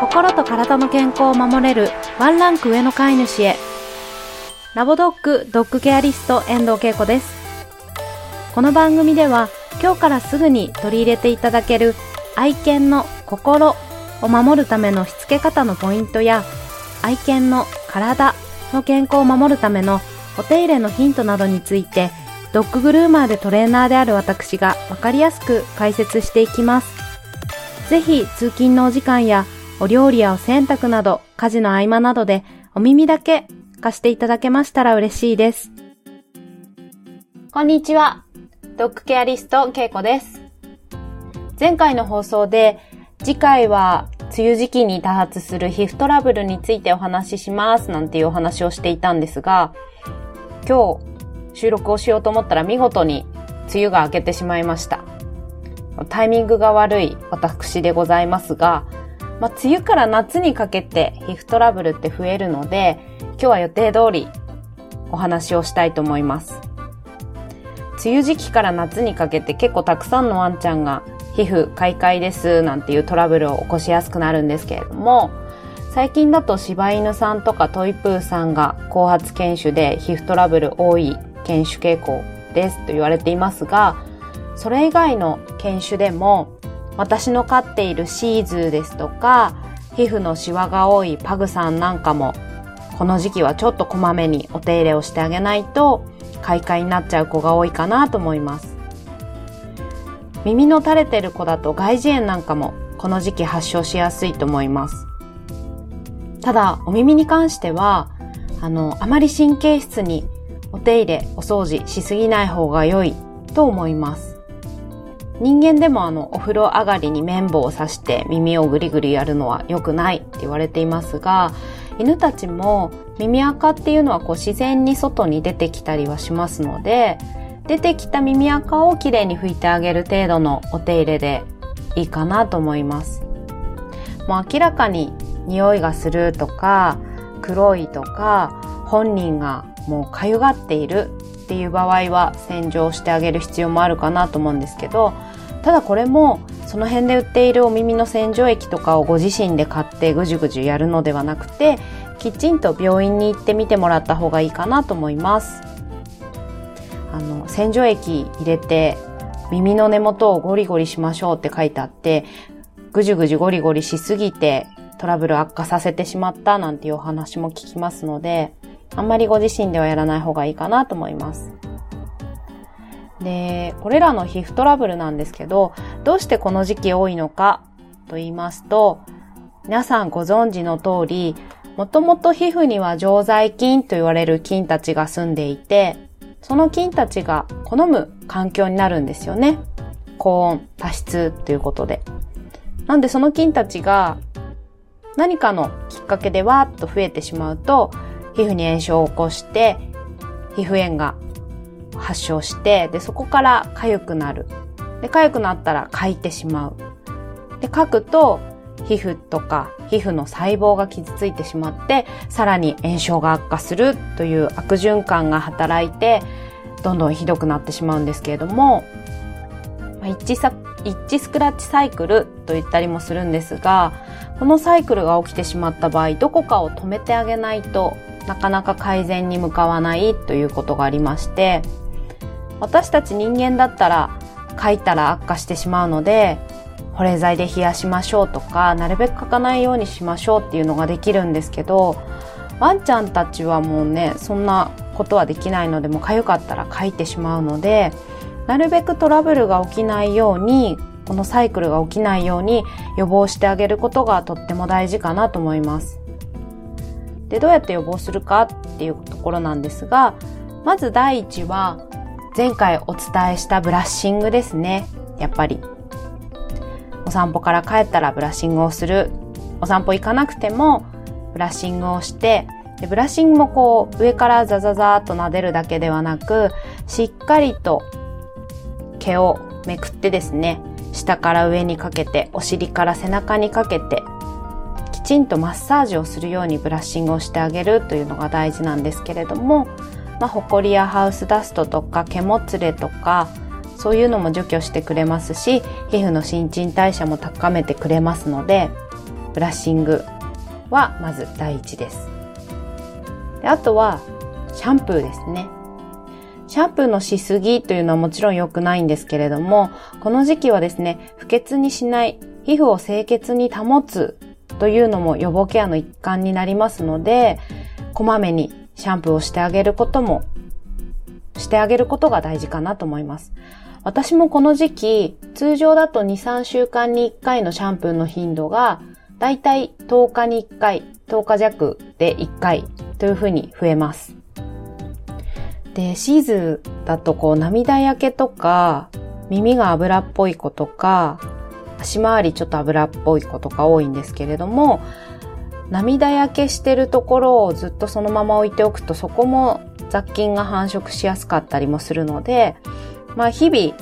心と体の健康を守れるワンランク上の飼い主へラボドッグドッグケアリスト遠藤恵子ですこの番組では今日からすぐに取り入れていただける愛犬の心を守るためのしつけ方のポイントや愛犬の体の健康を守るためのお手入れのヒントなどについてドッググルーマーでトレーナーである私がわかりやすく解説していきます。ぜひ通勤のお時間やお料理やお洗濯など家事の合間などでお耳だけ貸していただけましたら嬉しいです。こんにちは。ドッグケアリストケイコです。前回の放送で次回は梅雨時期に多発する皮膚トラブルについてお話ししますなんていうお話をしていたんですが、今日収録をしようと思ったら見事に梅雨が明けてしまいました。タイミングが悪い私でございますが、まあ、梅雨から夏にかけて皮膚トラブルって増えるので、今日は予定通りお話をしたいと思います。梅雨時期から夏にかけて結構たくさんのワンちゃんが皮膚開会ですなんていうトラブルを起こしやすくなるんですけれども、最近だと柴犬さんとかトイプーさんが後発犬種で皮膚トラブル多い犬種傾向ですと言われていますが、それ以外の犬種でも私の飼っているシーズーですとか皮膚のシワが多いパグさんなんかもこの時期はちょっとこまめにお手入れをしてあげないと開花になっちゃう子が多いかなと思います。耳の垂れてる子だと外耳炎なんかもこの時期発症しやすいと思います。ただ、お耳に関しては、あの、あまり神経質にお手入れ、お掃除しすぎない方が良いと思います。人間でもあの、お風呂上がりに綿棒を刺して耳をぐりぐりやるのは良くないって言われていますが、犬たちも耳垢っていうのはこう自然に外に出てきたりはしますので、出てきた耳垢をきれいに拭いてあげる程度のお手入れでいいかなと思います。もう明らかに匂いがするとか、黒いとか、本人がもうかゆがっているっていう場合は洗浄してあげる必要もあるかなと思うんですけど、ただこれもその辺で売っているお耳の洗浄液とかをご自身で買ってぐじゅぐじゅやるのではなくて、きちんと病院に行ってみてもらった方がいいかなと思います。あの、洗浄液入れて耳の根元をゴリゴリしましょうって書いてあって、ぐじゅぐじゅゴリゴリしすぎてトラブル悪化させてしまったなんていうお話も聞きますので、あんまりご自身ではやらない方がいいかなと思います。で、これらの皮膚トラブルなんですけど、どうしてこの時期多いのかと言いますと、皆さんご存知の通り、もともと皮膚には常在菌と言われる菌たちが住んでいて、その菌たちが好む環境になるんですよね。高温、多湿ということで。なんでその菌たちが何かのきっかけでわーっと増えてしまうと、皮膚に炎症を起こして、皮膚炎が発症して、で、そこから痒くなる。で、痒くなったらかいてしまう。で、書くと、皮膚とか皮膚の細胞が傷ついてしまって、さらに炎症が悪化するという悪循環が働いて、どんどんひどくなってしまうんですけれども、一致さ一致スクラッチサイクルと言ったりもするんですが、このサイクルが起きてしまった場合、どこかを止めてあげないとなかなか改善に向かわないということがありまして、私たち人間だったら書いたら悪化してしまうので、保冷剤で冷やしましょうとか、なるべく書かないようにしましょうっていうのができるんですけど、ワンちゃんたちはもうね、そんなことはできないので、もう痒かったら書いてしまうので、なるべくトラブルが起きないように、このサイクルが起きないように予防してあげることがとっても大事かなと思います。で、どうやって予防するかっていうところなんですが、まず第一は、前回お伝えしたブラッシングですね。やっぱり。お散歩から帰ったらブラッシングをする。お散歩行かなくてもブラッシングをして、でブラッシングもこう上からザザザーっと撫でるだけではなく、しっかりと毛をめくってですね、下から上にかけて、お尻から背中にかけて、ちんとマッサージをするようにブラッシングをしてあげるというのが大事なんですけれども、まあ、ホコリやハウスダストとか毛もつれとか、そういうのも除去してくれますし、皮膚の新陳代謝も高めてくれますので、ブラッシングはまず第一です。であとは、シャンプーですね。シャンプーのしすぎというのはもちろん良くないんですけれども、この時期はですね、不潔にしない、皮膚を清潔に保つというのも予防ケアの一環になりますので、こまめにシャンプーをしてあげることも、してあげることが大事かなと思います。私もこの時期、通常だと2、3週間に1回のシャンプーの頻度が、だいたい10日に1回、10日弱で1回というふうに増えます。で、シーズンだとこう涙焼けとか、耳が油っぽい子とか、足回りちょっと油っぽい子とか多いんですけれども、涙焼けしてるところをずっとそのまま置いておくとそこも雑菌が繁殖しやすかったりもするので、まあ日々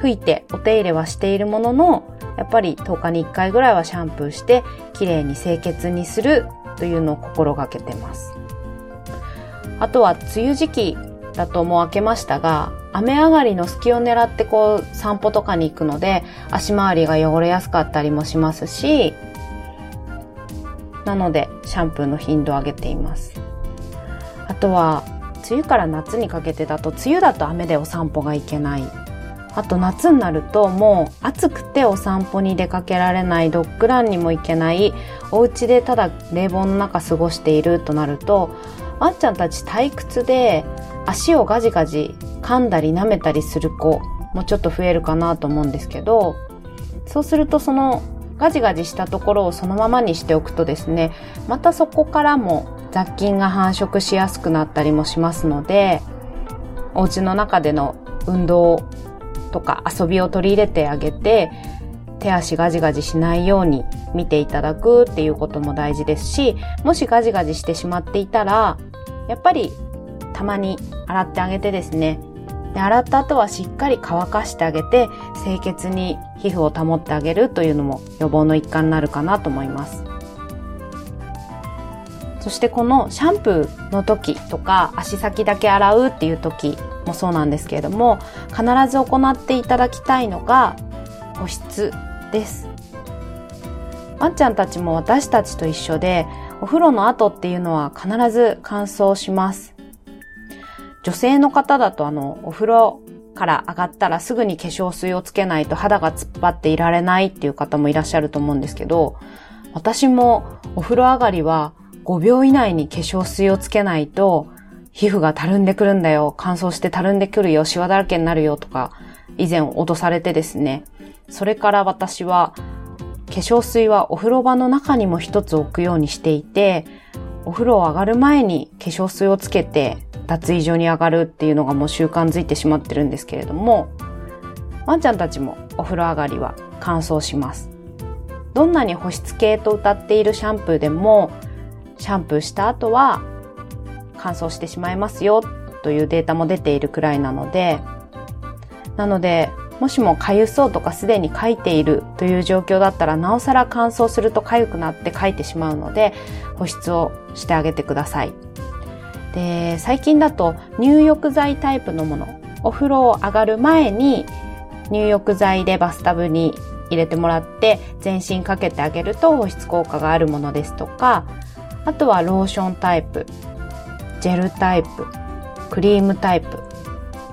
吹いてお手入れはしているものの、やっぱり10日に1回ぐらいはシャンプーして綺麗に清潔にするというのを心がけてます。あとは梅雨時期だともう明けましたが、雨上がりの隙を狙ってこう散歩とかに行くので足回りが汚れやすかったりもしますし、なのでシャンプーの頻度を上げています。あとは梅雨から夏にかけてだと、梅雨だと雨でお散歩が行けない。あと夏になるともう暑くてお散歩に出かけられない、ドッグランにも行けない、お家でただ冷房の中過ごしているとなると、ワンちゃんたち退屈で足をガジガジ噛んだり舐めたりする子もちょっと増えるかなと思うんですけど、そうするとそのガジガジしたところをそのままにしておくとですね、またそこからも雑菌が繁殖しやすくなったりもしますので、お家の中での運動とか遊びを取り入れてあげて、手足ガジガジしないように見ていただくっていうことも大事ですし、もしガジガジしてしまっていたら、やっぱりたまに洗ってあげてですね、で洗った後はしっかり乾かしてあげて、清潔に皮膚を保ってあげるというのも予防の一環になるかなと思います。そしてこのシャンプーの時とか足先だけ洗うっていう時もそうなんですけれども必ず行っていただきたいのが保湿です。ワンちゃんたちも私たちと一緒でお風呂の後っていうのは必ず乾燥します。女性の方だとあのお風呂から上がったらすぐに化粧水をつけないと肌が突っ張っていられないっていう方もいらっしゃると思うんですけど私もお風呂上がりは5秒以内に化粧水をつけないと、皮膚がたるんでくるんだよ、乾燥してたるんでくるよ、シワだらけになるよとか、以前脅されてですね。それから私は、化粧水はお風呂場の中にも一つ置くようにしていて、お風呂を上がる前に化粧水をつけて脱衣所に上がるっていうのがもう習慣づいてしまってるんですけれども、ワンちゃんたちもお風呂上がりは乾燥します。どんなに保湿系と歌っているシャンプーでもシャンプーした後は乾燥してしまいますよというデータも出ているくらいなので、なので、もしも痒そうとかすでに書いているという状況だったら、なおさら乾燥すると痒くなって書いてしまうので、保湿をしてあげてください。で、最近だと入浴剤タイプのもの、お風呂を上がる前に入浴剤でバスタブに入れてもらって全身かけてあげると保湿効果があるものですとか、あとはローションタイプ、ジェルタイプ、クリームタイプ、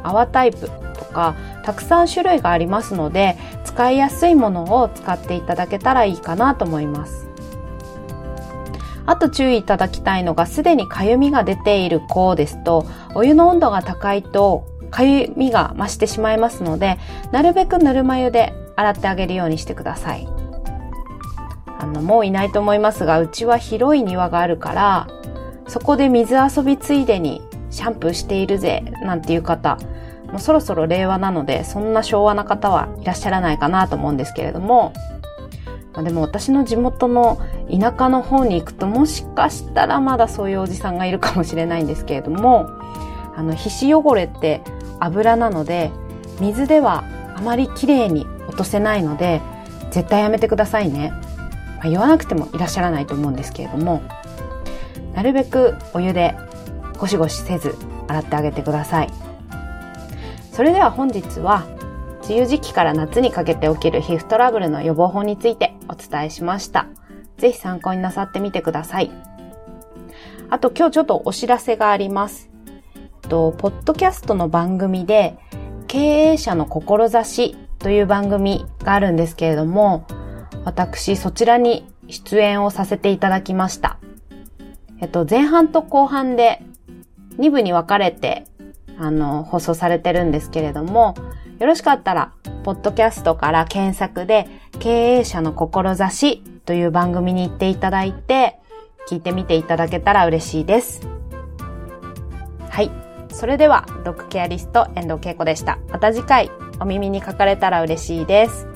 泡タイプとか、たくさん種類がありますので、使いやすいものを使っていただけたらいいかなと思います。あと注意いただきたいのが、すでにかゆみが出ている子ですと、お湯の温度が高いと、かゆみが増してしまいますので、なるべくぬるま湯で洗ってあげるようにしてください。あの、もういないと思いますが、うちは広い庭があるから、そこで水遊びついでにシャンプーしているぜ、なんていう方、もうそろそろ令和なので、そんな昭和な方はいらっしゃらないかなと思うんですけれども、まあ、でも私の地元の田舎の方に行くともしかしたらまだそういうおじさんがいるかもしれないんですけれども、あの、皮脂汚れって油なので、水ではあまり綺麗に落とせないので、絶対やめてくださいね。まあ、言わなくてもいらっしゃらないと思うんですけれども、なるべくお湯でゴシゴシせず洗ってあげてください。それでは本日は、梅雨時期から夏にかけて起きる皮膚トラブルの予防法についてお伝えしました。ぜひ参考になさってみてください。あと今日ちょっとお知らせがあります。と、ポッドキャストの番組で、経営者の志という番組があるんですけれども、私そちらに出演をさせていただきました。えっと、前半と後半で2部に分かれて、あの、放送されてるんですけれども、よろしかったら、ポッドキャストから検索で、経営者の志という番組に行っていただいて、聞いてみていただけたら嬉しいです。はい。それでは、ドッグケアリスト遠藤恵子でした。また次回、お耳にかかれたら嬉しいです。